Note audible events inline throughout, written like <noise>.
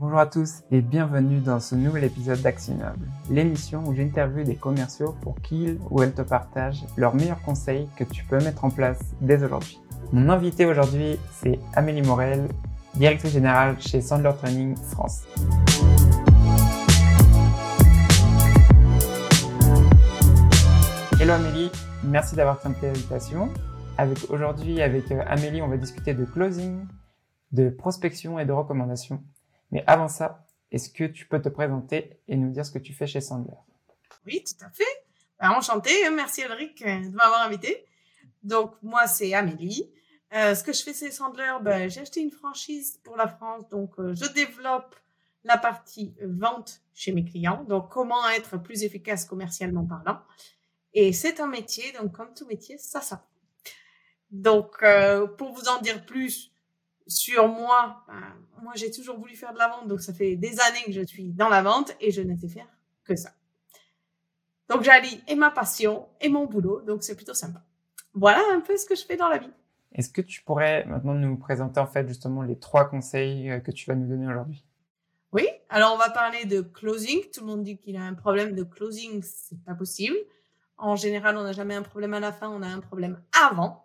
Bonjour à tous et bienvenue dans ce nouvel épisode d'Actionable, l'émission où j'interviewe des commerciaux pour qu'ils ou elles te partagent leurs meilleurs conseils que tu peux mettre en place dès aujourd'hui. Mon invité aujourd'hui, c'est Amélie Morel, directrice générale chez Sandler Training France. Hello Amélie, merci d'avoir accepté l'invitation. Avec aujourd'hui, avec euh, Amélie, on va discuter de closing, de prospection et de recommandation. Mais avant ça, est-ce que tu peux te présenter et nous dire ce que tu fais chez Sandler Oui, tout à fait. Ben, enchantée. Merci Elric de m'avoir invité. Donc, moi, c'est Amélie. Euh, ce que je fais, c'est Sandler. Ben, j'ai acheté une franchise pour la France. Donc, euh, je développe la partie vente chez mes clients. Donc, comment être plus efficace commercialement parlant. Et c'est un métier. Donc, comme tout métier, ça s'apprend. Donc, euh, pour vous en dire plus, sur moi, ben, moi j'ai toujours voulu faire de la vente, donc ça fait des années que je suis dans la vente et je ne sais faire que ça. Donc j'allie et ma passion et mon boulot, donc c'est plutôt sympa. Voilà un peu ce que je fais dans la vie. Est-ce que tu pourrais maintenant nous présenter en fait justement les trois conseils euh, que tu vas nous donner aujourd'hui? Oui, alors on va parler de closing. Tout le monde dit qu'il a un problème de closing, c'est pas possible. En général, on n'a jamais un problème à la fin, on a un problème avant.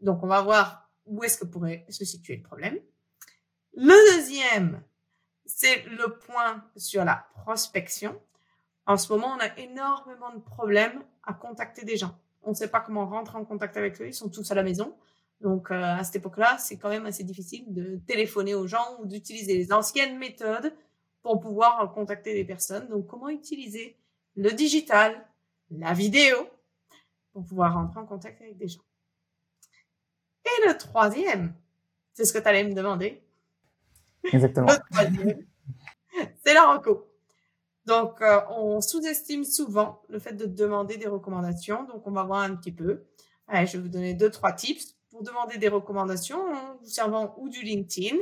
Donc on va voir où est-ce que pourrait se situer le problème. Le deuxième, c'est le point sur la prospection. En ce moment, on a énormément de problèmes à contacter des gens. On ne sait pas comment rentrer en contact avec eux, ils sont tous à la maison. Donc euh, à cette époque-là, c'est quand même assez difficile de téléphoner aux gens ou d'utiliser les anciennes méthodes pour pouvoir contacter des personnes. Donc comment utiliser le digital, la vidéo pour pouvoir rentrer en contact avec des gens? Et le troisième, c'est ce que tu allais me demander. Exactement. Le troisième, c'est la reco. Donc, euh, on sous-estime souvent le fait de demander des recommandations. Donc, on va voir un petit peu. Allez, je vais vous donner deux, trois tips pour demander des recommandations en vous servant ou du LinkedIn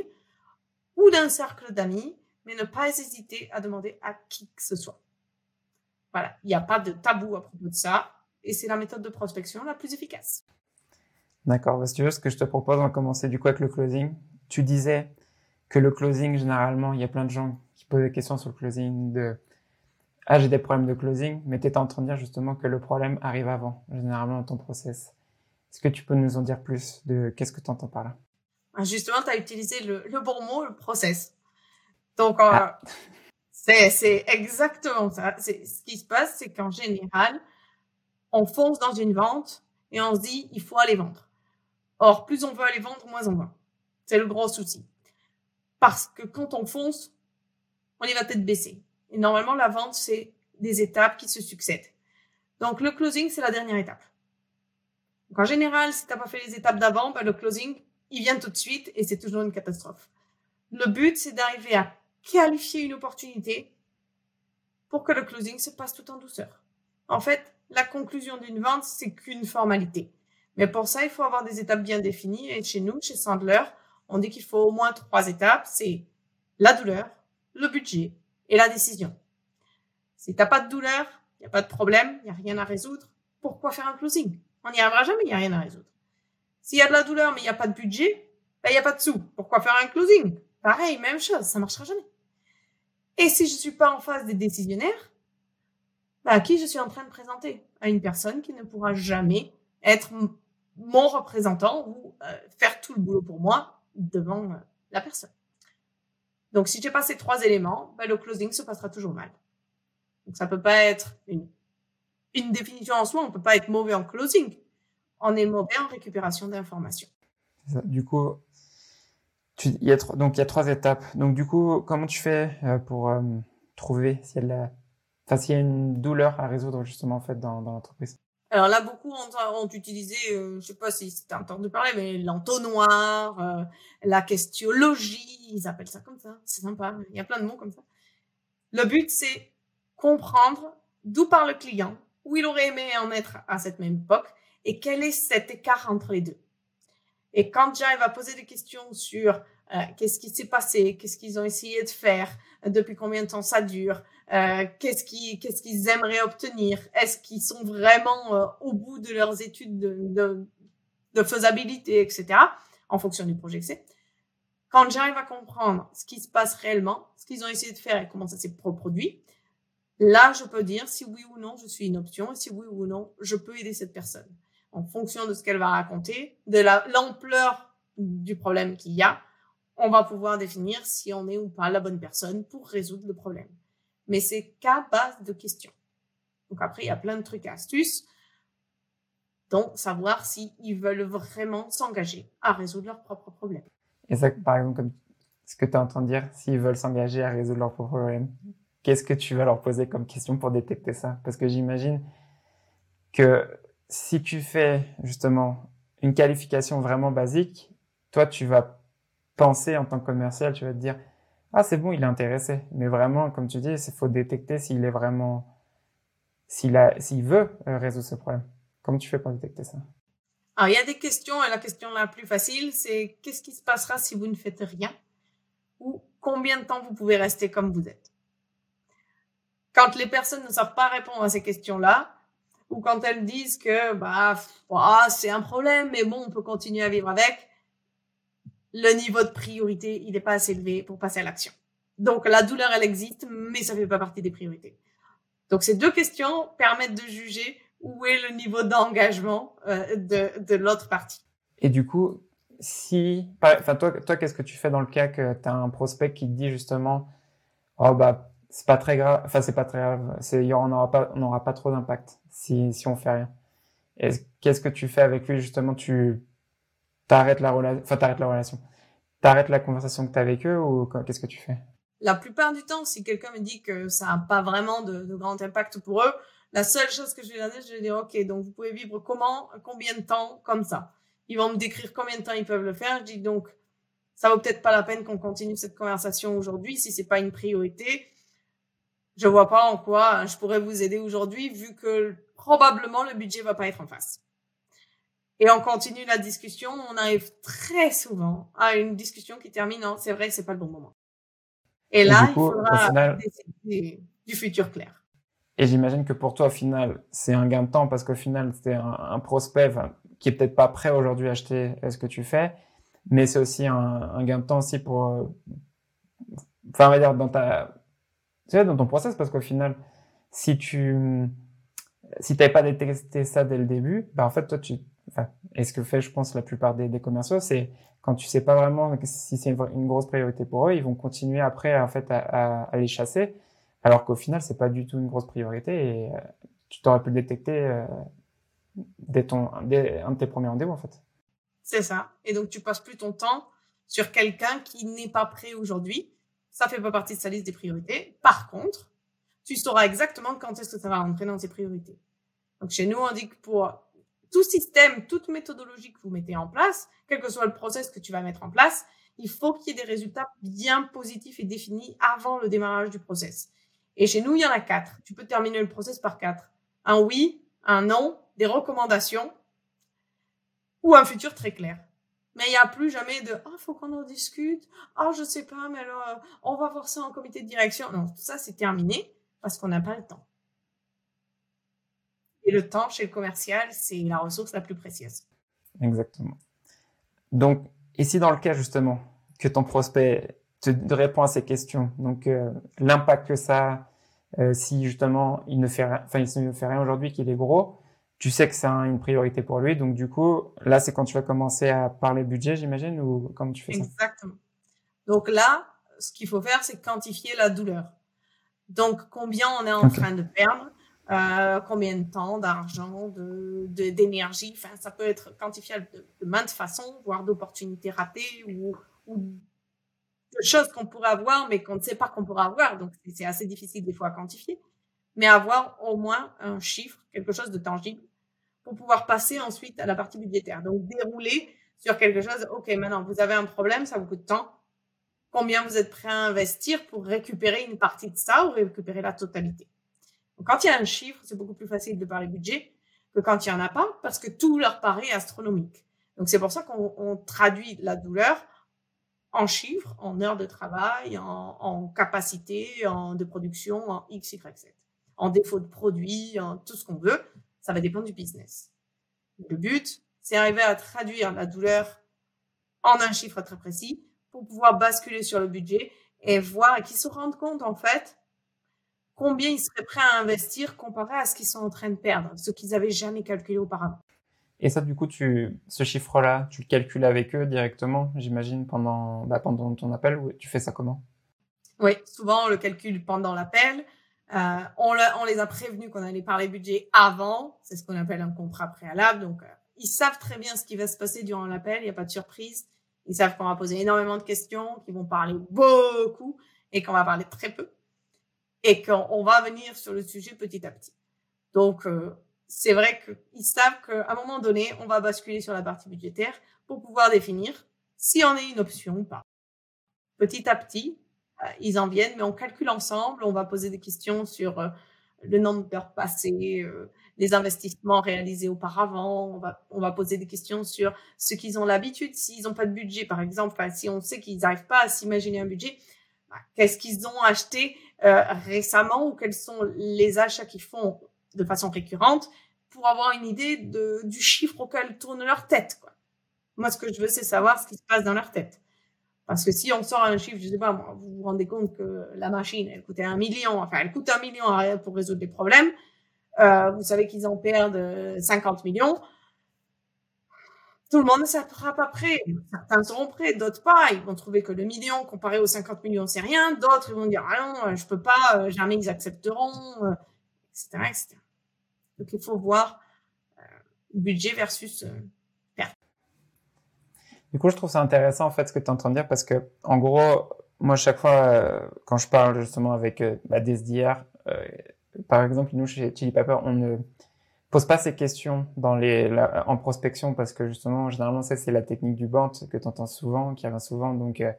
ou d'un cercle d'amis, mais ne pas hésiter à demander à qui que ce soit. Voilà, il n'y a pas de tabou à propos de ça et c'est la méthode de prospection la plus efficace. D'accord. Bah, si tu veux, ce que je te propose, on va commencer du coup avec le closing. Tu disais que le closing, généralement, il y a plein de gens qui posent des questions sur le closing de ah j'ai des problèmes de closing, mais tu étais en train de dire justement que le problème arrive avant, généralement dans ton process. Est-ce que tu peux nous en dire plus de qu'est-ce que tu entends par là? Ah, Justement, tu as utilisé le, bon mot, le process. Donc, euh, ah. <laughs> c'est exactement ça. Ce qui se passe, c'est qu'en général, on fonce dans une vente et on se dit, il faut aller vendre. Or, plus on veut aller vendre, moins on vend. C'est le gros souci. Parce que quand on fonce, on y va tête baissée. Et normalement, la vente, c'est des étapes qui se succèdent. Donc, le closing, c'est la dernière étape. Donc, en général, si tu n'as pas fait les étapes d'avant, ben, le closing, il vient tout de suite et c'est toujours une catastrophe. Le but, c'est d'arriver à qualifier une opportunité pour que le closing se passe tout en douceur. En fait, la conclusion d'une vente, c'est qu'une formalité. Mais pour ça, il faut avoir des étapes bien définies. Et chez nous, chez Sandler, on dit qu'il faut au moins trois étapes. C'est la douleur, le budget et la décision. Si t'as pas de douleur, il n'y a pas de problème, il n'y a rien à résoudre. Pourquoi faire un closing? On n'y arrivera jamais, il n'y a rien à résoudre. S'il y a de la douleur, mais il n'y a pas de budget, ben, il n'y a pas de sous. Pourquoi faire un closing? Pareil, même chose, ça marchera jamais. Et si je suis pas en face des décisionnaires, ben, à qui je suis en train de présenter? À une personne qui ne pourra jamais être mon représentant ou euh, faire tout le boulot pour moi devant euh, la personne. Donc, si j'ai pas ces trois éléments, ben, le closing se passera toujours mal. Donc, ça peut pas être une, une définition en soi. On peut pas être mauvais en closing. On est mauvais en récupération d'informations. Du coup, tu, il y a donc il y a trois étapes. Donc, du coup, comment tu fais euh, pour trouver s'il y a enfin, s'il y a une douleur à résoudre justement en fait dans, dans l'entreprise? Alors là, beaucoup ont, ont utilisé, euh, je sais pas si c'était entendu parler, mais l'entonnoir, euh, la questiologie, ils appellent ça comme ça. C'est sympa. Il y a plein de mots comme ça. Le but, c'est comprendre d'où parle le client, où il aurait aimé en être à cette même époque, et quel est cet écart entre les deux. Et quand j'arrive à poser des questions sur euh, qu'est-ce qui s'est passé, qu'est-ce qu'ils ont essayé de faire, depuis combien de temps ça dure, euh, qu'est-ce qu'ils qu'est-ce qu'ils aimeraient obtenir Est-ce qu'ils sont vraiment euh, au bout de leurs études de, de, de, faisabilité, etc. En fonction du projet que c'est. Quand j'arrive à comprendre ce qui se passe réellement, ce qu'ils ont essayé de faire et comment ça s'est reproduit, là, je peux dire si oui ou non je suis une option et si oui ou non je peux aider cette personne. En fonction de ce qu'elle va raconter, de l'ampleur du problème qu'il y a, on va pouvoir définir si on est ou pas la bonne personne pour résoudre le problème. Mais c'est qu'à base de questions. Donc après, il y a plein de trucs et astuces, dont savoir s'ils veulent vraiment s'engager à résoudre leurs propres problèmes. Et ça, par exemple, comme ce que tu es en dire, s'ils veulent s'engager à résoudre leurs propres problèmes, qu'est-ce que tu vas leur poser comme question pour détecter ça? Parce que j'imagine que si tu fais justement une qualification vraiment basique, toi, tu vas penser en tant que commercial, tu vas te dire, ah, c'est bon, il est intéressé. Mais vraiment, comme tu dis, il faut détecter s'il est vraiment, s'il a, s'il veut euh, résoudre ce problème. Comment tu fais pour détecter ça? Alors, il y a des questions, et la question la plus facile, c'est qu'est-ce qui se passera si vous ne faites rien? Ou combien de temps vous pouvez rester comme vous êtes? Quand les personnes ne savent pas répondre à ces questions-là, ou quand elles disent que, bah, c'est un problème, mais bon, on peut continuer à vivre avec, le niveau de priorité, il n'est pas assez élevé pour passer à l'action. Donc, la douleur, elle existe, mais ça fait pas partie des priorités. Donc, ces deux questions permettent de juger où est le niveau d'engagement euh, de, de l'autre partie. Et du coup, si, enfin, toi, toi qu'est-ce que tu fais dans le cas que tu as un prospect qui te dit justement, oh, bah, c'est pas très grave, enfin, c'est pas très grave, c'est, on n'aura pas, on n'aura pas trop d'impact si, si on fait rien. Qu'est-ce que tu fais avec lui, justement, tu, t'arrêtes la relation, enfin t'arrêtes la relation, t'arrêtes la conversation que t'as avec eux ou qu'est-ce que tu fais? La plupart du temps, si quelqu'un me dit que ça n'a pas vraiment de, grand impact pour eux, la seule chose que je vais leur dire, je vais dire ok, donc vous pouvez vivre comment, combien de temps comme ça. Ils vont me décrire combien de temps ils peuvent le faire. Je dis donc ça vaut peut-être pas la peine qu'on continue cette conversation aujourd'hui si c'est pas une priorité. Je vois pas en quoi je pourrais vous aider aujourd'hui vu que probablement le budget va pas être en face et on continue la discussion, on arrive très souvent à une discussion qui termine en c'est vrai, c'est pas le bon moment. Et, là, il faudra décider du futur clair. Et j'imagine que pour toi, au final, c'est un gain de temps parce qu'au final, c'est un, prospect qui est peut-être pas prêt aujourd'hui à acheter ce que tu fais, mais c'est aussi un, gain de temps aussi pour, euh, enfin, on va dire dans ta, tu sais, dans ton process parce qu'au final, si tu, si t'avais pas détecté ça dès le début, ben en fait, toi, tu, enfin, et ce que fait, je pense, la plupart des, commerciaux, c'est quand tu sais pas vraiment si c'est une, grosse priorité pour eux, ils vont continuer après, en fait, à, à, les chasser, alors qu'au final, c'est pas du tout une grosse priorité et euh, tu t'aurais pu le détecter euh, dès ton, dès un de tes premiers rendez-vous, en fait. C'est ça. Et donc, tu passes plus ton temps sur quelqu'un qui n'est pas prêt aujourd'hui. Ça fait pas partie de sa liste des priorités. Par contre, tu sauras exactement quand est-ce que ça va rentrer dans tes priorités. Donc, chez nous, on dit que pour tout système, toute méthodologie que vous mettez en place, quel que soit le process que tu vas mettre en place, il faut qu'il y ait des résultats bien positifs et définis avant le démarrage du process. Et chez nous, il y en a quatre. Tu peux terminer le process par quatre. Un oui, un non, des recommandations ou un futur très clair. Mais il n'y a plus jamais de ah faut qu'on en discute ah je sais pas mais alors euh, on va voir ça en comité de direction non tout ça c'est terminé parce qu'on n'a pas le temps. Et le temps chez le commercial, c'est la ressource la plus précieuse. Exactement. Donc, ici, dans le cas justement que ton prospect te répond à ces questions, donc euh, l'impact que ça a, euh, si justement il ne fait enfin il ne fait rien aujourd'hui, qu'il est gros, tu sais que c'est une priorité pour lui. Donc du coup, là, c'est quand tu vas commencer à parler budget, j'imagine, ou comment tu fais ça? Exactement. Donc là, ce qu'il faut faire, c'est quantifier la douleur. Donc combien on est en train de perdre euh, combien de temps, d'argent, de, d'énergie. Enfin, ça peut être quantifiable de, de maintes façons, voire d'opportunités ratées ou, ou de choses qu'on pourrait avoir, mais qu'on ne sait pas qu'on pourra avoir. Donc, c'est assez difficile des fois à quantifier. Mais avoir au moins un chiffre, quelque chose de tangible, pour pouvoir passer ensuite à la partie budgétaire. Donc, dérouler sur quelque chose. OK, maintenant, vous avez un problème, ça vous coûte tant. Combien vous êtes prêt à investir pour récupérer une partie de ça ou récupérer la totalité? quand il y a un chiffre, c'est beaucoup plus facile de parler budget que quand il n'y en a pas, parce que tout leur paraît astronomique. Donc c'est pour ça qu'on traduit la douleur en chiffres, en heures de travail, en, capacité en, de production, en X, Y, Z. En défaut de produit, en tout ce qu'on veut, ça va dépendre du business. Le but, c'est arriver à traduire la douleur en un chiffre très précis pour pouvoir basculer sur le budget et voir et qu'ils se rendent compte en fait combien ils seraient prêts à investir comparé à ce qu'ils sont en train de perdre, ce qu'ils avaient jamais calculé auparavant. Et ça, du coup, tu, ce chiffre-là, tu le calcules avec eux directement, j'imagine, pendant, bah, pendant ton appel, ou tu fais ça comment? Oui, souvent on le calcule pendant l'appel. Euh, on, on, les a prévenus qu'on allait parler budget avant. C'est ce qu'on appelle un contrat préalable. Donc, euh, ils savent très bien ce qui va se passer durant l'appel. Il n'y a pas de surprise. Ils savent qu'on va poser énormément de questions, qu'ils vont parler beaucoup et qu'on va parler très peu et qu'on va venir sur le sujet petit à petit. Donc, euh, c'est vrai qu'ils savent qu'à un moment donné, on va basculer sur la partie budgétaire pour pouvoir définir si on est une option ou pas. Petit à petit, ils en viennent, mais on calcule ensemble, on va poser des questions sur euh, le nombre d'heures passées, les investissements réalisés auparavant, on va, on va poser des questions sur ce qu'ils ont l'habitude, s'ils n'ont pas de budget, par exemple, si on sait qu'ils n'arrivent pas à s'imaginer un budget, bah, qu'est-ce qu'ils ont acheté euh, récemment ou quels sont les achats qu'ils font de façon récurrente pour avoir une idée de, du chiffre auquel tourne leur tête. Quoi. Moi, ce que je veux, c'est savoir ce qui se passe dans leur tête. Parce que si on sort un chiffre, je sais pas, vous vous rendez compte que la machine, elle coûtait un million, enfin, elle coûte un million pour résoudre des problèmes. Euh, vous savez qu'ils en perdent 50 millions tout le monde ne sera pas prêt. Certains seront prêts, d'autres pas. Ils vont trouver que le million comparé aux 50 millions, c'est rien. D'autres, ils vont dire, ah non, je peux pas, euh, jamais ils accepteront, etc., euh, etc. Donc, il faut voir euh, budget versus perte. Du coup, je trouve ça intéressant, en fait, ce que tu es en train de dire, parce que, en gros, moi, chaque fois, quand je parle justement avec bah, des SDR, par exemple, nous, chez Chili Pepper, on ne pose pas ces questions dans les, en prospection parce que justement, généralement, ça, c'est la technique du bant que tu entends souvent, qui revient souvent. Donc, euh,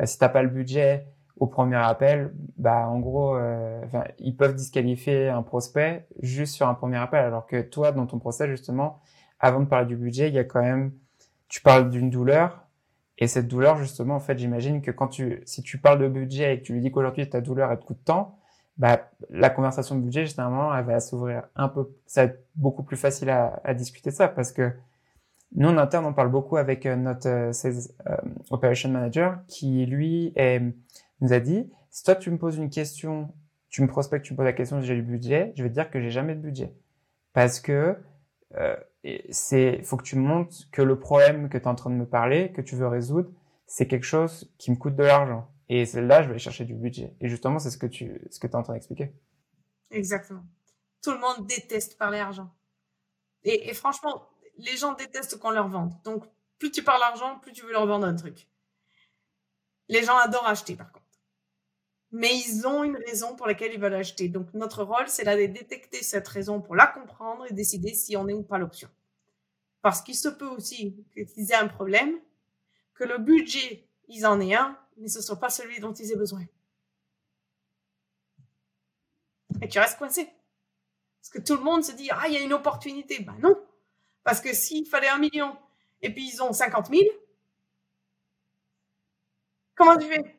euh, si t'as pas le budget au premier appel, bah, en gros, euh, ils peuvent disqualifier un prospect juste sur un premier appel. Alors que toi, dans ton procès, justement, avant de parler du budget, il y a quand même, tu parles d'une douleur. Et cette douleur, justement, en fait, j'imagine que quand tu, si tu parles de budget et que tu lui dis qu'aujourd'hui ta douleur elle te coûte temps, bah, la conversation de budget, généralement, elle va s'ouvrir un peu, ça va être beaucoup plus facile à, à, discuter ça parce que nous, en interne, on parle beaucoup avec euh, notre euh, euh, Operation Manager qui, lui, est, nous a dit, si toi, tu me poses une question, tu me prospectes, tu me poses la question j'ai du budget, je vais te dire que j'ai jamais de budget. Parce que euh, c'est, faut que tu montres que le problème que tu es en train de me parler, que tu veux résoudre, c'est quelque chose qui me coûte de l'argent. Et là, je vais chercher du budget. Et justement, c'est ce que tu ce que es en train d'expliquer. Exactement. Tout le monde déteste parler argent. Et, et franchement, les gens détestent qu'on leur vende. Donc, plus tu parles argent, plus tu veux leur vendre un truc. Les gens adorent acheter, par contre. Mais ils ont une raison pour laquelle ils veulent acheter. Donc, notre rôle, c'est d'aller détecter cette raison pour la comprendre et décider si on est ou pas l'option. Parce qu'il se peut aussi qu'ils aient un problème, que le budget, ils en aient un, mais ce ne soit pas celui dont ils aient besoin. Et tu restes coincé. Parce que tout le monde se dit, ah, il y a une opportunité. Ben non. Parce que s'il fallait un million et puis ils ont 50 000, comment tu fais?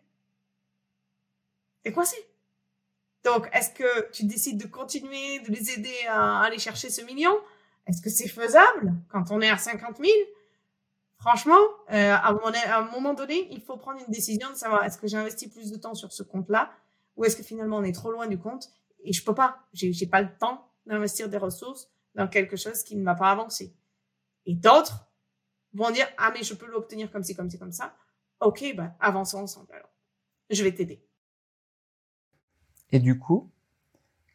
T'es coincé. Donc, est-ce que tu décides de continuer, de les aider à aller chercher ce million? Est-ce que c'est faisable quand on est à 50 000 franchement, euh, à, un moment donné, il faut prendre une décision de savoir est-ce que j'investis plus de temps sur ce compte-là ou est-ce que finalement on est trop loin du compte et je peux pas, j'ai, j'ai pas le temps d'investir des ressources dans quelque chose qui ne m'a pas avancé. Et d'autres vont dire ah mais je peux l'obtenir comme ci comme ci comme ça. Ok, bah avançons ensemble alors. Je vais t'aider. Et du coup,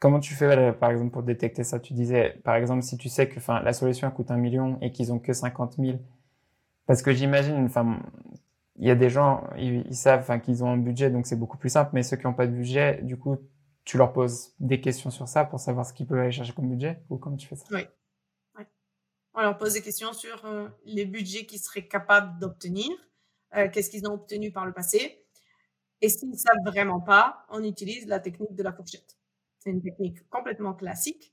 comment tu fais euh, par exemple pour détecter ça? Tu disais par exemple si tu sais que la solution coûte un million et qu'ils ont que 50 000 parce que j'imagine, enfin, il y a des gens, ils, savent, qu'ils ont un budget, donc c'est beaucoup plus simple. Mais ceux qui n'ont pas de budget, du coup, tu leur poses des questions sur ça pour savoir ce qu'ils peuvent aller chercher comme budget ou comment tu fais ça? Oui. On leur pose des questions sur euh, les budgets qu'ils seraient capables d'obtenir, euh, qu'est-ce qu'ils ont obtenu par le passé. Et s'ils ne savent vraiment pas, on utilise la technique de la fourchette. C'est une technique complètement classique,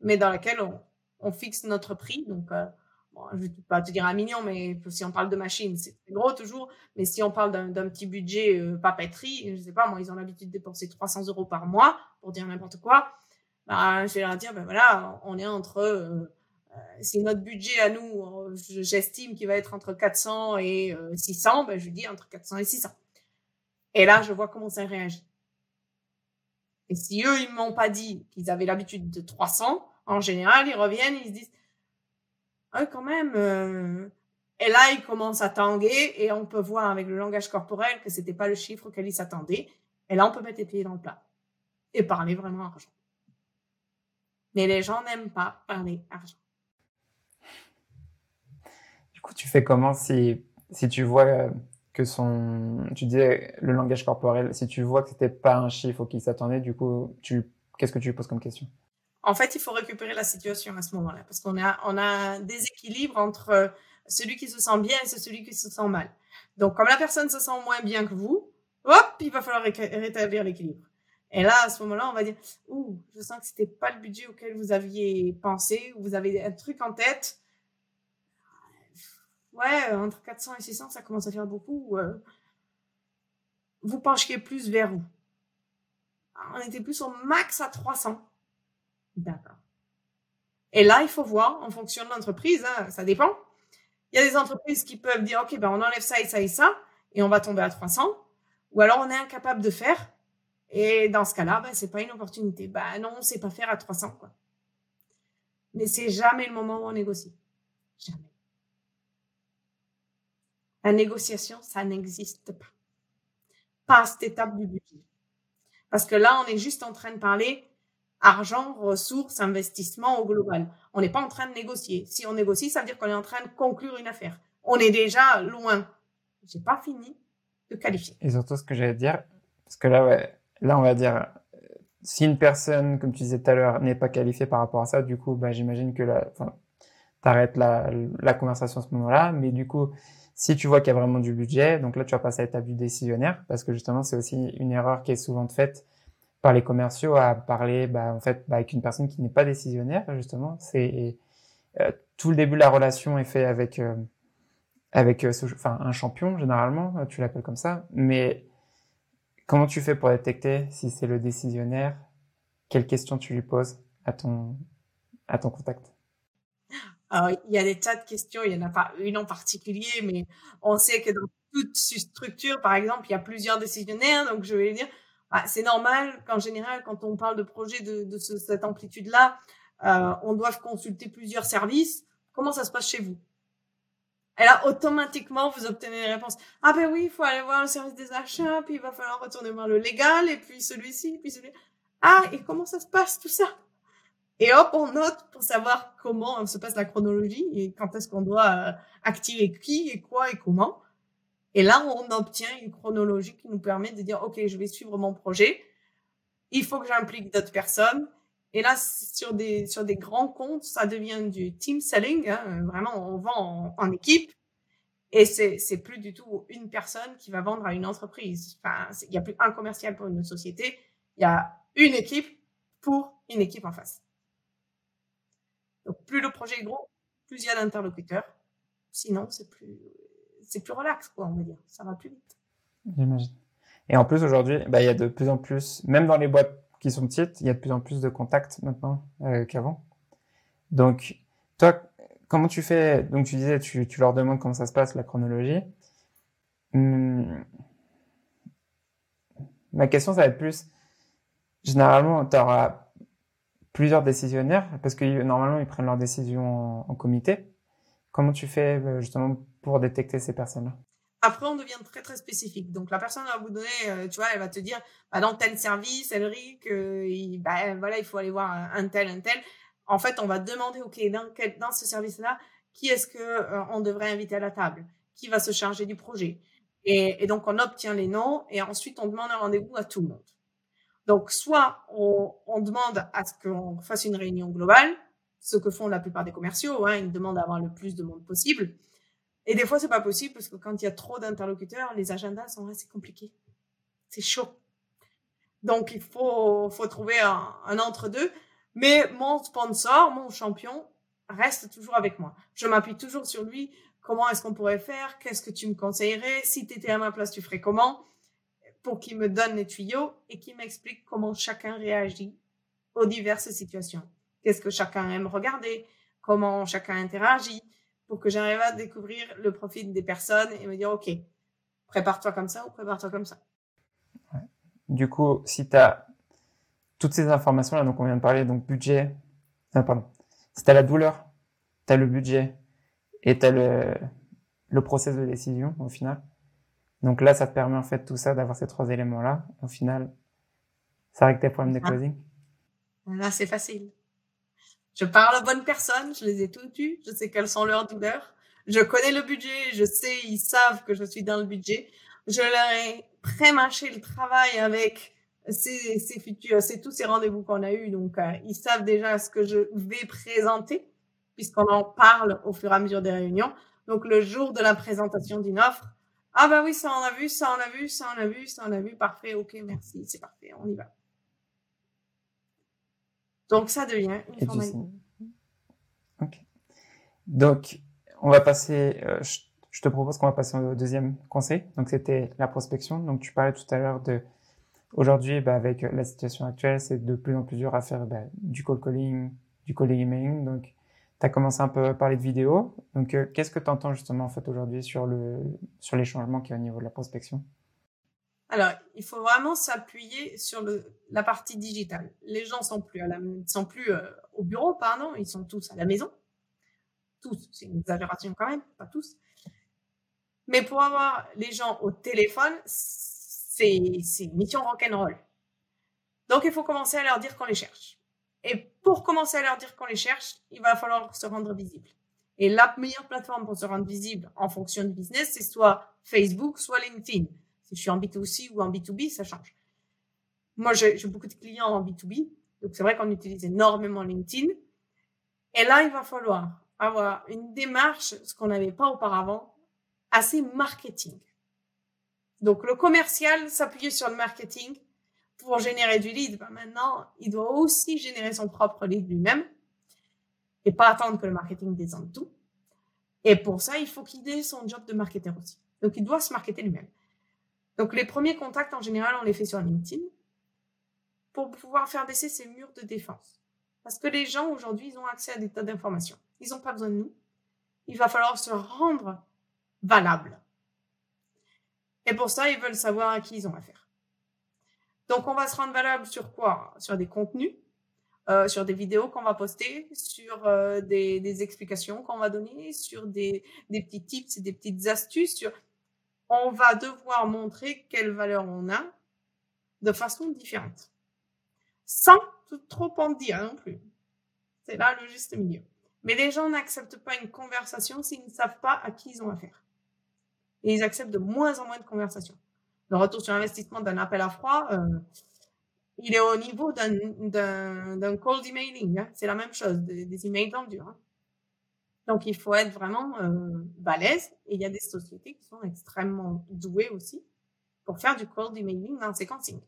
mais dans laquelle on, on fixe notre prix. Donc, euh, bon, je ne vais pas te dire un million, mais si on parle de machines, c'est gros toujours. Mais si on parle d'un petit budget euh, papeterie, je sais pas, moi, ils ont l'habitude de dépenser 300 euros par mois, pour dire n'importe quoi. Bah, je vais leur dire, ben voilà, on est entre si notre budget à nous, j'estime qu'il va être entre 400 et 600, ben, je lui dis entre 400 et 600. Et là, je vois comment ça réagit. Et si eux, ils m'ont pas dit qu'ils avaient l'habitude de 300, en général, ils reviennent, ils se disent, ah, quand même, euh... et là, ils commencent à tanguer et on peut voir avec le langage corporel que c'était pas le chiffre auquel ils s'attendaient. Et là, on peut mettre les pieds dans le plat et parler vraiment argent. Mais les gens n'aiment pas parler argent. Du coup, tu fais comment si, si tu vois que son, tu disais le langage corporel, si tu vois que c'était pas un chiffre auquel il s'attendait, du coup, tu, qu'est-ce que tu poses comme question? En fait, il faut récupérer la situation à ce moment-là, parce qu'on a, on a un déséquilibre entre celui qui se sent bien et celui qui se sent mal. Donc, comme la personne se sent moins bien que vous, hop, il va falloir rétablir l'équilibre. Et là, à ce moment-là, on va dire, ouh, je sens que c'était pas le budget auquel vous aviez pensé, ou vous avez un truc en tête. Ouais, entre 400 et 600, ça commence à faire beaucoup. vous penchiez plus vers où On était plus au max à 300. D'accord. Et là, il faut voir en fonction de l'entreprise, hein, ça dépend. Il y a des entreprises qui peuvent dire, OK, ben, on enlève ça et ça et ça, et on va tomber à 300. Ou alors, on est incapable de faire. Et dans ce cas-là, ben, c'est pas une opportunité. Ben, non, on sait pas faire à 300, quoi. Mais c'est jamais le moment où on négocie. Jamais. La négociation, ça n'existe pas. Pas à cette étape du budget. Parce que là, on est juste en train de parler argent, ressources, investissement au global. On n'est pas en train de négocier. Si on négocie, ça veut dire qu'on est en train de conclure une affaire. On est déjà loin. J'ai pas fini de qualifier. Et surtout, ce que j'allais dire, parce que là, ouais, là, on va dire, si une personne, comme tu disais tout à l'heure, n'est pas qualifiée par rapport à ça, du coup, bah, j'imagine que la, t'arrêtes la conversation à ce moment-là. Mais du coup, si tu vois qu'il y a vraiment du budget, donc là, tu vas passer à l'étape du décisionnaire, parce que justement, c'est aussi une erreur qui est souvent faite par les commerciaux à parler bah, en fait bah, avec une personne qui n'est pas décisionnaire justement. C'est euh, tout le début de la relation est fait avec euh, avec euh, enfin un champion généralement tu l'appelles comme ça. Mais comment tu fais pour détecter si c'est le décisionnaire? Quelles questions tu lui poses à ton à ton contact? Alors, il y a des tas de questions, il n'y en a pas une en particulier, mais on sait que dans toute structure, par exemple, il y a plusieurs décisionnaires, donc je vais dire, bah, c'est normal qu'en général, quand on parle de projet de, de cette amplitude-là, euh, on doit consulter plusieurs services. Comment ça se passe chez vous? Et là, automatiquement, vous obtenez les réponses. Ah ben oui, il faut aller voir le service des achats, puis il va falloir retourner voir le légal, et puis celui-ci, puis celui Ah, et comment ça se passe tout ça? Et hop, on note pour savoir comment se passe la chronologie et quand est-ce qu'on doit euh, activer qui et quoi et comment. Et là, on obtient une chronologie qui nous permet de dire, OK, je vais suivre mon projet. Il faut que j'implique d'autres personnes. Et là, sur des, sur des grands comptes, ça devient du team selling. Hein. Vraiment, on vend en, équipe. Et c'est, c'est plus du tout une personne qui va vendre à une entreprise. Enfin, il n'y a plus un commercial pour une société. Il y a une équipe pour une équipe en face. Donc, plus le projet est gros, plus il y a d'interlocuteurs. Sinon, c'est plus, c'est plus relax, quoi, on va dire. Ça va plus vite. J'imagine. Et en plus, aujourd'hui, bah, il y a de plus en plus, même dans les boîtes qui sont petites, il y a de plus en plus de contacts maintenant euh, qu'avant. Donc, toi, comment tu fais? Donc, tu disais, tu, tu, leur demandes comment ça se passe, la chronologie. Hum, ma question, ça va être plus, généralement, tu auras plusieurs décisionnaires, parce que normalement, ils prennent leurs décisions en, comité. Comment tu fais euh, justement pour détecter ces personnes-là? Après, on devient très très spécifique. Donc la personne va vous donner, euh, tu vois, elle va te dire, bah, dans tel service, Elric, euh, il, bah, voilà, il faut aller voir un tel, un tel. En fait, on va demander, ok, dans, quel, dans ce service-là, qui est-ce que euh, on devrait inviter à la table? Qui va se charger du projet? Et, et, donc on obtient les noms et ensuite on demande un rendez-vous à tout le monde. Donc soit on, on demande à ce qu'on fasse une réunion globale, ce que font la plupart des commerciaux, hein, ils demandent d'avoir le plus de monde possible. Et des fois, c'est pas possible parce que quand il y a trop d'interlocuteurs, les agendas sont assez compliqués. C'est chaud. Donc, il faut, faut trouver un, un entre-deux. Mais mon sponsor, mon champion, reste toujours avec moi. Je m'appuie toujours sur lui. Comment est-ce qu'on pourrait faire? Qu'est-ce que tu me conseillerais? Si tu étais à ma place, tu ferais comment? Pour qu'il me donne les tuyaux et qu'il m'explique comment chacun réagit aux diverses situations. Qu'est-ce que chacun aime regarder? Comment chacun interagit, pour que j'arrive à découvrir le profil des personnes et me dire, OK, prépare-toi comme ça ou prépare-toi comme ça. Du coup, si tu as toutes ces informations-là, donc on vient de parler, donc budget, ah, pardon, si tu as la douleur, tu as le budget et tu as le, le process de décision au final. Donc là, ça te permet en fait tout ça, d'avoir ces trois éléments-là. Au final, ça règle tes problèmes de ah. closing. Là, c'est facile. Je parle aux bonnes personnes, je les ai toutes eues, je sais quelles sont leurs douleurs, je connais le budget, je sais, ils savent que je suis dans le budget. Je leur ai pré-mâché le travail avec ces, ces futurs, c'est tous ces rendez-vous qu'on a eus, donc euh, ils savent déjà ce que je vais présenter, puisqu'on en parle au fur et à mesure des réunions. Donc le jour de la présentation d'une offre, ah bah oui, ça on a vu, ça on a vu, ça on a vu, ça on a vu, parfait, ok, merci, c'est parfait, on y va. Donc ça devient une formalité. Ok. Donc on va passer, euh, je, te propose qu'on va passer au deuxième conseil. Donc c'était la prospection. Donc tu parlais tout à l'heure de aujourd'hui, bah, avec la situation actuelle, c'est de plus en plus dur à faire bah, du call calling, du calling emailing. Donc tu as commencé un peu à parler de vidéo. Donc, euh, qu'est-ce que tu entends justement en fait aujourd'hui sur, le, sur les changements qui y au niveau de la prospection? Alors, il faut vraiment s'appuyer sur le, la partie digitale. Les gens sont plus, à la, sont plus euh, au bureau, pardon, ils sont tous à la maison. Tous, c'est une exagération quand même, pas tous. Mais pour avoir les gens au téléphone, c'est une mission rock'n'roll. Donc, il faut commencer à leur dire qu'on les cherche. Et pour commencer à leur dire qu'on les cherche, il va falloir se rendre visible. Et la meilleure plateforme pour se rendre visible en fonction du business, c'est soit Facebook, soit LinkedIn. Si je suis en B2C ou en B2B, ça change. Moi, j'ai beaucoup de clients en B2B, donc c'est vrai qu'on utilise énormément LinkedIn. Et là, il va falloir avoir une démarche, ce qu'on n'avait pas auparavant, assez marketing. Donc le commercial s'appuyer sur le marketing pour générer du lead, ben maintenant, il doit aussi générer son propre lead lui-même et pas attendre que le marketing descende tout. Et pour ça, il faut qu'il ait son job de marketeur aussi. Donc, il doit se marketer lui-même. Donc, les premiers contacts, en général, on les fait sur LinkedIn pour pouvoir faire baisser ces murs de défense. Parce que les gens, aujourd'hui, ils ont accès à des tas d'informations. Ils n'ont pas besoin de nous. Il va falloir se rendre valable. Et pour ça, ils veulent savoir à qui ils ont affaire. Donc, on va se rendre valable sur quoi? Sur des contenus, euh, sur des vidéos qu'on va poster, sur euh, des, explications qu'on va donner, sur des, petits tips et des petites astuces. On va devoir montrer quelle valeur on a de façon différente, sans trop en dire non plus. C'est là le juste milieu. Mais les gens n'acceptent pas une conversation s'ils ne savent pas à qui ils ont affaire. Et ils acceptent de moins en moins de conversations le retour sur investissement d'un appel à froid, euh, il est au niveau d'un cold emailing. Hein. C'est la même chose, des, emails tendus. Hein. Donc, il faut être vraiment euh, balèze. Et il y a des sociétés qui sont extrêmement douées aussi pour faire du cold emailing dans ces consignes.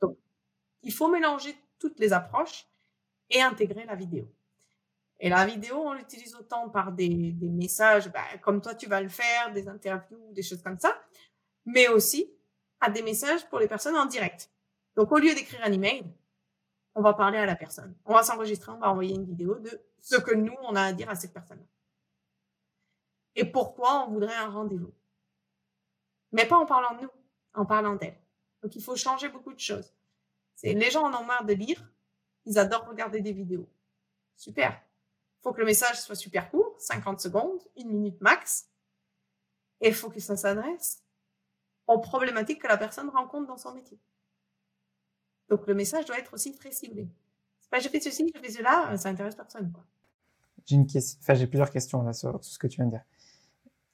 Donc, il faut mélanger toutes les approches et intégrer la vidéo. Et la vidéo, on l'utilise autant par des, des messages, ben, comme toi tu vas le faire, des interviews, des choses comme ça, mais aussi à des messages pour les personnes en direct. Donc, au lieu d'écrire un email, on va parler à la personne. On va s'enregistrer, on va envoyer une vidéo de ce que nous, on a à dire à cette personne. Et pourquoi on voudrait un rendez-vous? Mais pas en parlant de nous, en parlant d'elle. Donc, il faut changer beaucoup de choses. C'est, les gens en ont marre de lire. Ils adorent regarder des vidéos. Super. Il faut que le message soit super court, 50 secondes, une minute max. Et il faut que ça s'adresse aux problématiques que la personne rencontre dans son métier. Donc le message doit être aussi très ciblé. C'est pas je fais ceci, je fais cela, ça intéresse personne. J'ai plusieurs questions là sur tout ce que tu viens de dire.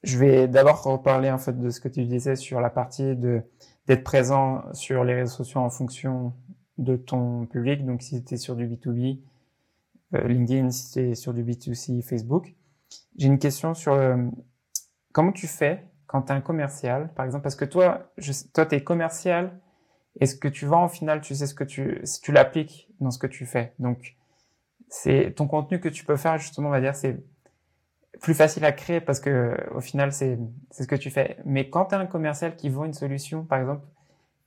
Je vais d'abord reparler en fait de ce que tu disais sur la partie d'être présent sur les réseaux sociaux en fonction de ton public. Donc si tu es sur du B2B, euh, LinkedIn, si tu sur du B2C, Facebook. J'ai une question sur comment tu fais quand tu es un commercial, par exemple, parce que toi, toi, tu es commercial, et ce que tu vends, au final, tu sais ce que tu, si tu l'appliques dans ce que tu fais? Donc, c'est ton contenu que tu peux faire, justement, on va dire, c'est plus facile à créer parce que, au final, c'est, c'est ce que tu fais. Mais quand tu es un commercial qui vend une solution, par exemple,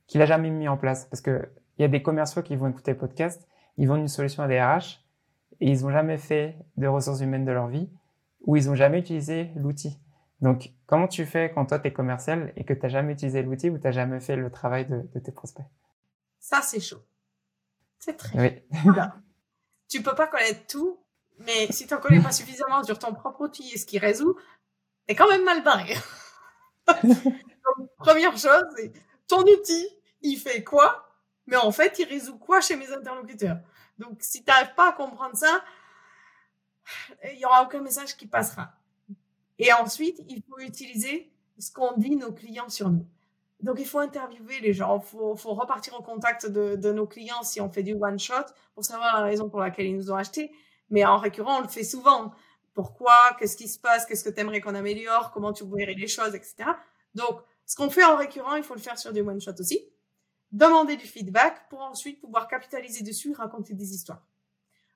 qu'il a jamais mis en place, parce que il y a des commerciaux qui vont écouter le podcast, ils vendent une solution à des RH, et ils n'ont jamais fait de ressources humaines de leur vie ou ils n'ont jamais utilisé l'outil. Donc, comment tu fais quand toi, tu es commercial et que tu n'as jamais utilisé l'outil ou tu n'as jamais fait le travail de, tes prospects? Ça, c'est chaud. C'est très oui. <laughs> tu peux pas connaître tout, mais si tu n'en connais pas suffisamment sur ton propre outil et ce qui résout, t'es quand même mal barré. <laughs> Donc, première chose, c'est ton outil, il fait quoi? Mais en fait, il résout quoi chez mes interlocuteurs? Donc, si tu n'arrives pas à comprendre ça, il y aura aucun message qui passera. Et ensuite, il faut utiliser ce qu'ont dit nos clients sur nous. Donc, il faut interviewer les gens, il faut, faut, repartir au contact de, de, nos clients si on fait du one-shot pour savoir la raison pour laquelle ils nous ont acheté. Mais en récurrent, on le fait souvent. Pourquoi? Qu'est-ce qui se passe? Qu'est-ce que tu aimerais qu'on améliore? Comment tu verrais les choses, etc. Donc, ce qu'on fait en récurrent, il faut le faire sur du one-shot aussi. Demander du feedback pour ensuite pouvoir capitaliser dessus et raconter des histoires.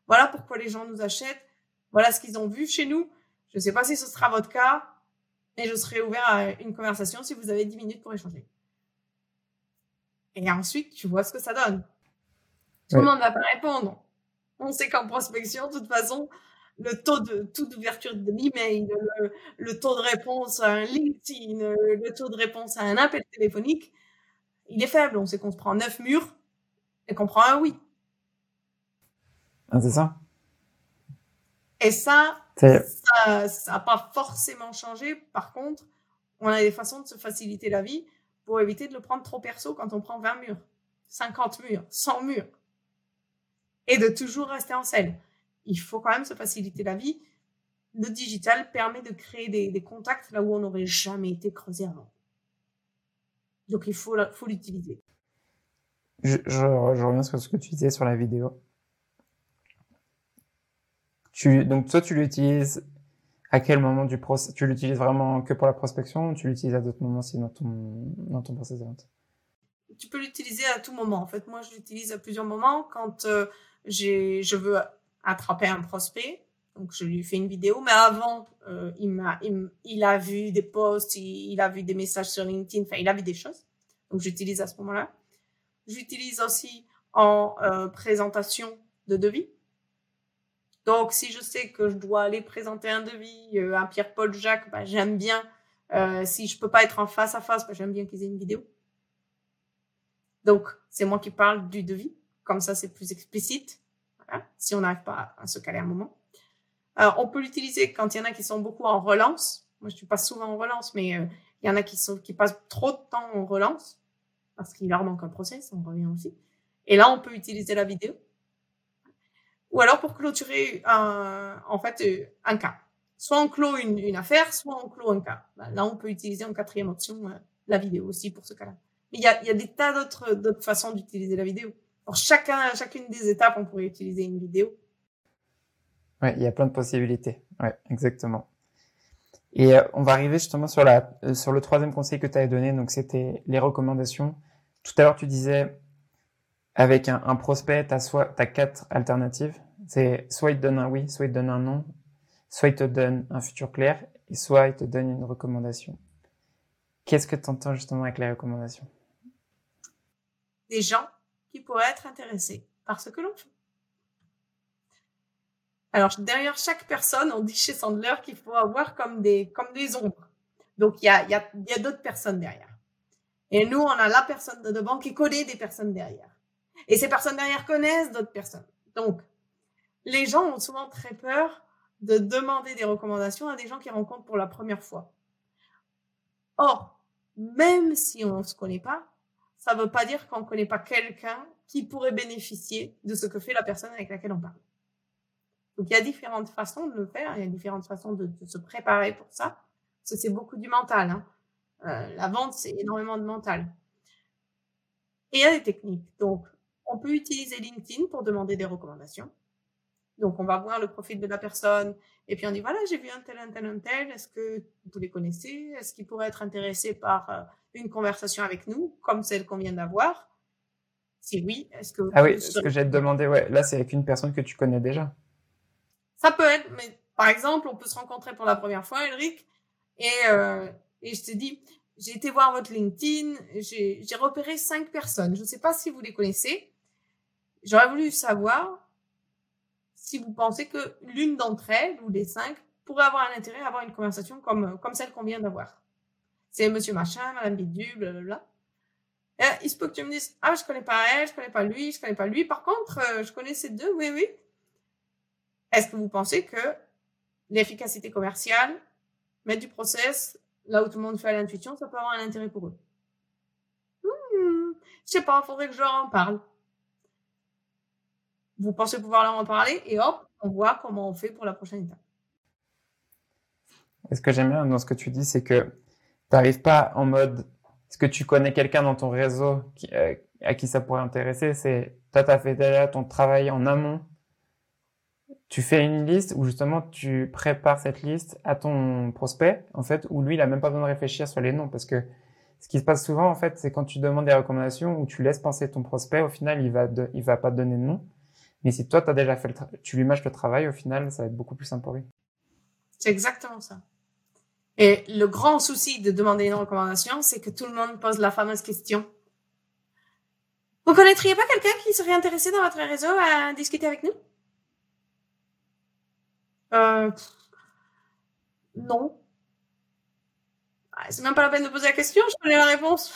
Voilà pourquoi les gens nous achètent. Voilà ce qu'ils ont vu chez nous. Je ne sais pas si ce sera votre cas, mais je serai ouvert à une conversation si vous avez 10 minutes pour échanger. Et ensuite, tu vois ce que ça donne. Tout le monde ne va pas répondre. On sait qu'en prospection, de toute façon, le taux de taux d'ouverture de l'email, le, le taux de réponse à un LinkedIn, le taux de réponse à un appel téléphonique, il est faible. On sait qu'on se prend neuf murs et qu'on prend un oui. Ah, c'est ça? Et ça, ça n'a pas forcément changé. Par contre, on a des façons de se faciliter la vie pour éviter de le prendre trop perso quand on prend 20 murs, 50 murs, 100 murs. Et de toujours rester en selle. Il faut quand même se faciliter la vie. Le digital permet de créer des, contacts là où on n'aurait jamais été creusé avant. Donc il faut, faut l'utiliser. Je, je, reviens sur ce que tu disais sur la vidéo. Tu, donc toi, tu l'utilises à quel moment du process Tu l'utilises vraiment que pour la prospection ou tu l'utilises à d'autres moments aussi dans ton, dans ton process de vente? Tu peux l'utiliser à tout moment. En fait, moi, je l'utilise à plusieurs moments. Quand euh, je veux attraper un prospect, donc je lui fais une vidéo, mais avant, euh, il, m'a, il, a vu des posts, il, a vu des messages sur LinkedIn, enfin, il a vu des choses. Donc, j'utilise à ce moment-là. J'utilise aussi en euh, présentation de devis. Donc, si je sais que je dois aller présenter un devis euh, à Pierre-Paul Jacques, bah, j'aime bien. Euh, si je peux pas être en face à face, bah, j'aime bien qu'ils aient une vidéo. Donc, c'est moi qui parle du devis. Comme ça, c'est plus explicite. si on n'arrive pas à, se caler un moment. On peut l'utiliser quand il y en a qui sont beaucoup en relance. Moi, je suis pas souvent en relance, mais euh, il y en a qui, sont, qui passent trop de temps en relance parce qu'il leur manque un process, on revient aussi. Et là, on peut utiliser la vidéo ou alors pour clôturer un, en fait euh, un cas. Soit on clôt une, une affaire, soit on clôt un cas. Ben, là, on peut utiliser en quatrième option euh, la vidéo aussi pour ce cas-là. Mais il y a, y a des tas d'autres, façons d'utiliser la vidéo. Pour chacun, chacune des étapes, on pourrait utiliser une vidéo. Ouais, il y a plein de possibilités. Ouais, exactement. Et euh, on va arriver justement sur la sur le troisième conseil que tu avais donné, donc c'était les recommandations. Tout à l'heure, tu disais avec un, un prospect, tu as, as quatre alternatives. C'est soit il te donne un oui, soit il te donne un non, soit il te donne un futur clair, et soit il te donne une recommandation. Qu'est-ce que tu entends justement avec les recommandations? Des gens qui pourraient être intéressés par ce que l'on fait. Alors, derrière chaque personne, on dit chez Sandler qu'il faut avoir comme des, comme des ombres. Donc, il y a, y a, y a d'autres personnes derrière. Et nous, on a la personne de devant qui connaît des personnes derrière. Et ces personnes derrière connaissent d'autres personnes. Donc, les gens ont souvent très peur de demander des recommandations à des gens qu'ils rencontrent pour la première fois. Or, même si on ne se connaît pas, ça ne veut pas dire qu'on ne connaît pas quelqu'un qui pourrait bénéficier de ce que fait la personne avec laquelle on parle. Donc, il y a différentes façons de le faire, il y a différentes façons de, se préparer pour ça. Parce que c'est beaucoup du mental. Hein. Euh, la vente, c'est énormément de mental. Et il y a des techniques. Donc, on peut utiliser LinkedIn pour demander des recommandations. Donc, on va voir le profil de la personne et puis on dit, voilà, j'ai vu un tel, un tel, un tel. Est-ce que vous les connaissez? Est-ce qu'ils pourraient être intéressés par euh, une conversation avec nous, comme celle qu'on vient d'avoir? Si oui, est-ce que... Ah oui, ce que j'ai demandé, ouais, là, c'est avec une personne que tu connais déjà. Ça peut être, mais par exemple, on peut se rencontrer pour la première fois, Eric, et, euh, et je te dis, j'ai été voir votre LinkedIn, j'ai repéré cinq personnes. Je ne sais pas si vous les connaissez. J'aurais voulu savoir si vous pensez que l'une d'entre elles, ou les cinq, pourrait avoir un intérêt à avoir une conversation comme, comme celle qu'on vient d'avoir. C'est monsieur machin, madame bidule, blablabla. Et il se peut que tu me dises, ah, je connais pas elle, je connais pas lui, je connais pas lui. Par contre, euh, je connais ces deux, oui, oui. Est-ce que vous pensez que l'efficacité commerciale, mettre du process, là où tout le monde fait à l'intuition, ça peut avoir un intérêt pour eux? Hmm, je sais pas, faudrait que je leur en parle. Vous pensez pouvoir leur en parler et hop, on voit comment on fait pour la prochaine étape. ce que j'aime bien dans ce que tu dis, c'est que tu n'arrives pas en mode est-ce que tu connais quelqu'un dans ton réseau euh, à qui ça pourrait intéresser C'est toi, tu as fait déjà ton travail en amont. Tu fais une liste où justement tu prépares cette liste à ton prospect, en fait, où lui, il a même pas besoin de réfléchir sur les noms parce que ce qui se passe souvent, en fait, c'est quand tu demandes des recommandations où tu laisses penser ton prospect, au final, il va, il va pas te donner de nom. Mais si toi, as déjà fait le tu lui mâches le travail, au final, ça va être beaucoup plus simple pour lui. C'est exactement ça. Et le grand souci de demander une recommandation, c'est que tout le monde pose la fameuse question. Vous connaîtriez pas quelqu'un qui serait intéressé dans votre réseau à discuter avec nous? Euh, non. Ah, c'est même pas la peine de poser la question, je connais la réponse.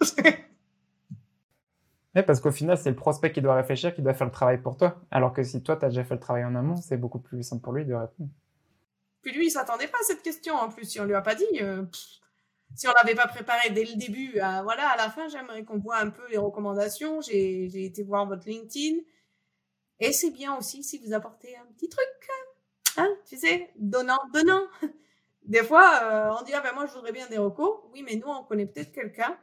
<laughs> Oui, parce qu'au final, c'est le prospect qui doit réfléchir, qui doit faire le travail pour toi. Alors que si toi, tu as déjà fait le travail en amont, c'est beaucoup plus simple pour lui de répondre. Puis lui, il s'attendait pas à cette question. En plus, si on lui a pas dit, euh, si on l'avait pas préparé dès le début, voilà, à la fin, j'aimerais qu'on voit un peu les recommandations. J'ai été voir votre LinkedIn. Et c'est bien aussi si vous apportez un petit truc, hein, tu sais, donnant, donnant. Des fois, euh, on dit, ah ben moi, je voudrais bien des recos. Oui, mais nous, on connaît peut-être quelqu'un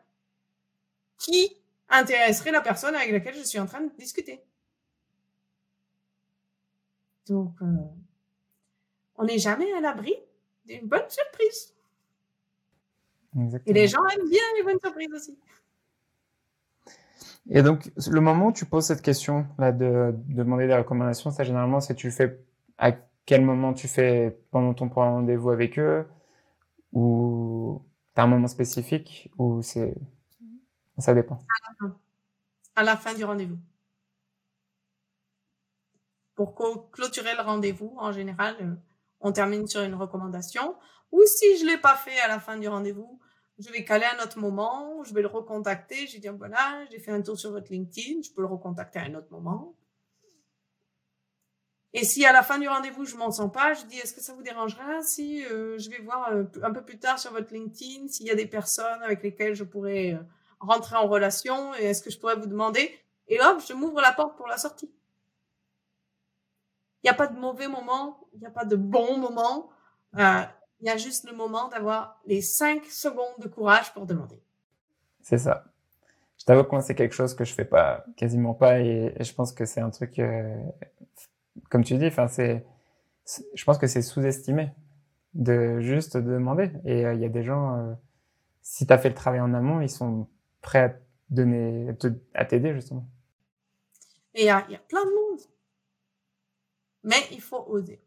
qui intéresserait la personne avec laquelle je suis en train de discuter. Donc, on n'est jamais à l'abri d'une bonne surprise. Et les gens aiment bien les bonnes surprises aussi. Et donc, le moment où tu poses cette question là, de, demander des recommandations, ça généralement, c'est tu fais à quel moment tu fais pendant ton rendez-vous avec eux? Ou tu as un moment spécifique? Ou c'est ça dépend. À la fin, du rendez-vous. Pour clôturer le rendez-vous, en général, euh, on termine sur une recommandation. Ou si je l'ai pas fait à la fin du rendez-vous, je vais caler un autre moment, je vais le recontacter, je vais dire voilà, j'ai fait un tour sur votre LinkedIn, je peux le recontacter à un autre moment. Et si à la fin du rendez-vous je m'en sens pas, je dis est-ce que ça vous dérangera si euh, je vais voir un peu plus tard sur votre LinkedIn s'il y a des personnes avec lesquelles je pourrais euh, rentrer en relation et est-ce que je pourrais vous demander? Et hop, je m'ouvre la porte pour la sortie. Il n'y a pas de mauvais moment, il n'y a pas de bon moment. Euh, il y a juste le moment d'avoir les cinq secondes de courage pour demander. C'est ça. Je t'avoue que moi, c'est quelque chose que je fais pas, quasiment pas, et, je pense que c'est un truc, euh, comme tu dis, enfin, c'est, je pense que c'est sous-estimé de juste demander. Et euh, il y a des gens, si tu as fait le travail en amont, ils sont prêts à donner, à t'aider justement. Et il y a, y a plein de monde mais il faut oser.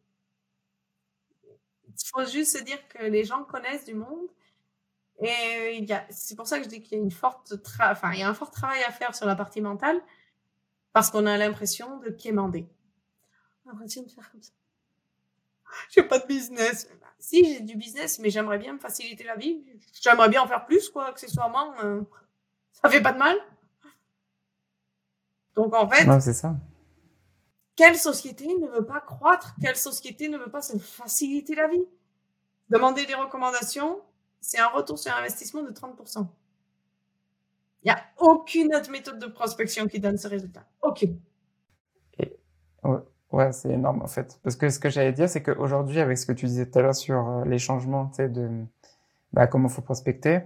Il faut juste se dire que les gens connaissent du monde. Et a, c'est pour ça que je dis qu'il y a une forte enfin, il y a un fort travail à faire sur la partie mentale, parce qu'on a l'impression de quémander. L'impression de faire comme ça. J'ai pas de business. Si, j'ai du business, mais j'aimerais bien me faciliter la vie. J'aimerais bien en faire plus, quoi, accessoirement. Ça fait pas de mal. Donc, en fait. Non, c'est ça. Quelle société ne veut pas croître? Quelle société ne veut pas se faciliter la vie? Demander des recommandations, c'est un retour sur investissement de 30%. Il n'y a aucune autre méthode de prospection qui donne ce résultat. Aucune. ouais, c'est énorme en fait. Parce que ce que j'allais dire, c'est qu'aujourd'hui, avec ce que tu disais tout à l'heure sur euh, les changements, tu sais, de bah, comment faut prospecter,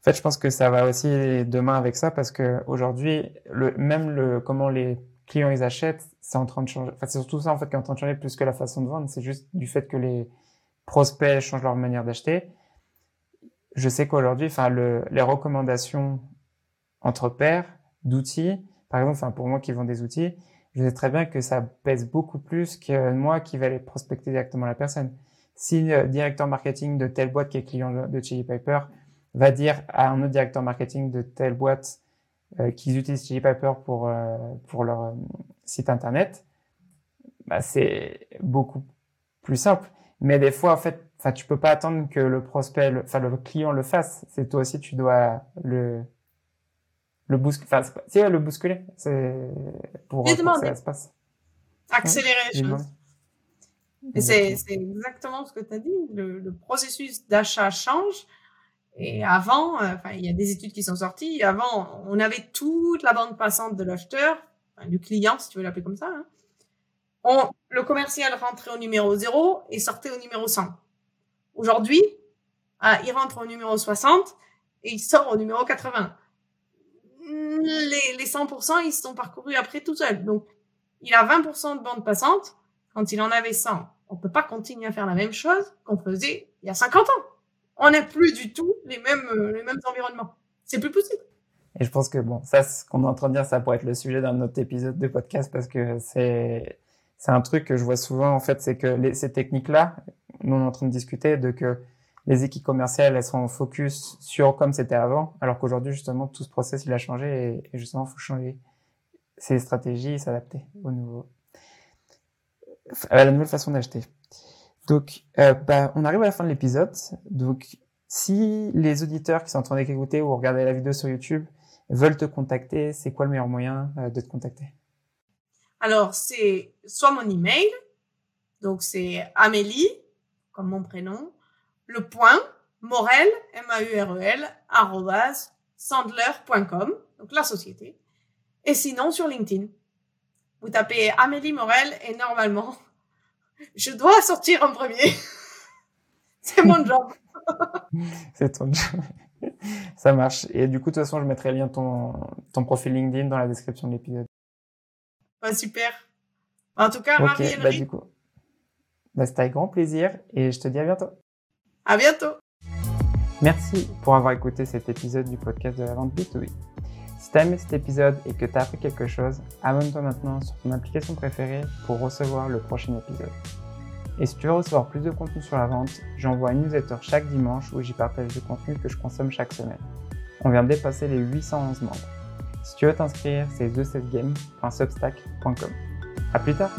en fait, je pense que ça va aussi demain avec ça parce que aujourd'hui, le, même le, comment les clients ils achètent, c'est en train de changer. Enfin, c'est surtout ça en fait qui est en train de changer plus que la façon de vendre. C'est juste du fait que les prospects changent leur manière d'acheter. Je sais qu'aujourd'hui, enfin, le, les recommandations entre pairs d'outils, par exemple, enfin, pour moi qui vends des outils, je sais très bien que ça pèse beaucoup plus que moi qui vais aller prospecter directement la personne. Si le directeur marketing de telle boîte qui est client de Chili Piper va dire à un autre directeur marketing de telle boîte euh, qu'ils utilisent Chili Piper pour, euh, pour leur euh, site internet, bah, c'est beaucoup plus simple. Mais des fois, en fait, enfin, tu peux pas attendre que le prospect, enfin, le client le fasse. C'est toi aussi, tu dois le, le bousculer. Enfin, c'est le bousculer. C'est pour, pour que ça se passe. Accélérer les choses. C'est exactement ce que tu as dit. Le, le processus d'achat change. Et avant, euh, enfin, il y a des études qui sont sorties. Avant, on avait toute la bande passante de l'acheteur, du client, si tu veux l'appeler comme ça. Hein. On, le commercial rentrait au numéro 0 et sortait au numéro 100. Aujourd'hui, ah, il rentre au numéro 60 et il sort au numéro 80. Les, les 100%, ils sont parcourus après tout seul. Donc, il a 20% de bande passante quand il en avait 100. On peut pas continuer à faire la même chose qu'on faisait il y a 50 ans. On n'a plus du tout les mêmes, euh, les mêmes environnements. C'est plus possible. Et je pense que bon, ça, ce qu'on est en train de dire, ça pourrait être le sujet d'un autre épisode de podcast parce que c'est, c'est un truc que je vois souvent, en fait, c'est que les, ces techniques-là, nous, on est en train de discuter de que les équipes commerciales, elles sont focus sur comme c'était avant, alors qu'aujourd'hui, justement, tout ce process, il a changé et, justement, il faut changer ses stratégies et s'adapter au nouveau, à la nouvelle façon d'acheter. Donc, euh, bah, on arrive à la fin de l'épisode. Donc, si les auditeurs qui sont en train d'écouter ou regarder la vidéo sur YouTube veulent te contacter, c'est quoi le meilleur moyen euh, de te contacter? Alors, c'est soit mon email, donc c'est Amélie, comme mon prénom, le point, Morel, M-A-U-R-E-L, arrobas, sandler.com, donc la société. Et sinon, sur LinkedIn. Vous tapez Amélie Morel et normalement, je dois sortir en premier. <laughs> C'est mon job. <laughs> C'est ton job. Ça marche. Et du coup, de toute façon, je mettrai le lien de ton, ton profil LinkedIn dans la description de l'épisode. Bah, super. En tout cas, okay, bah, du coup, bah, c'était avec grand plaisir et je te dis à bientôt. À bientôt. Merci pour avoir écouté cet épisode du podcast de la vente B2B. Si t'as aimé cet épisode et que t'as appris quelque chose, abonne-toi maintenant sur ton application préférée pour recevoir le prochain épisode. Et si tu veux recevoir plus de contenu sur la vente, j'envoie une newsletter chaque dimanche où j'y partage du contenu que je consomme chaque semaine. On vient de dépasser les 811 membres. Si tu veux t'inscrire, c'est thesetgame.substack.com. À plus tard!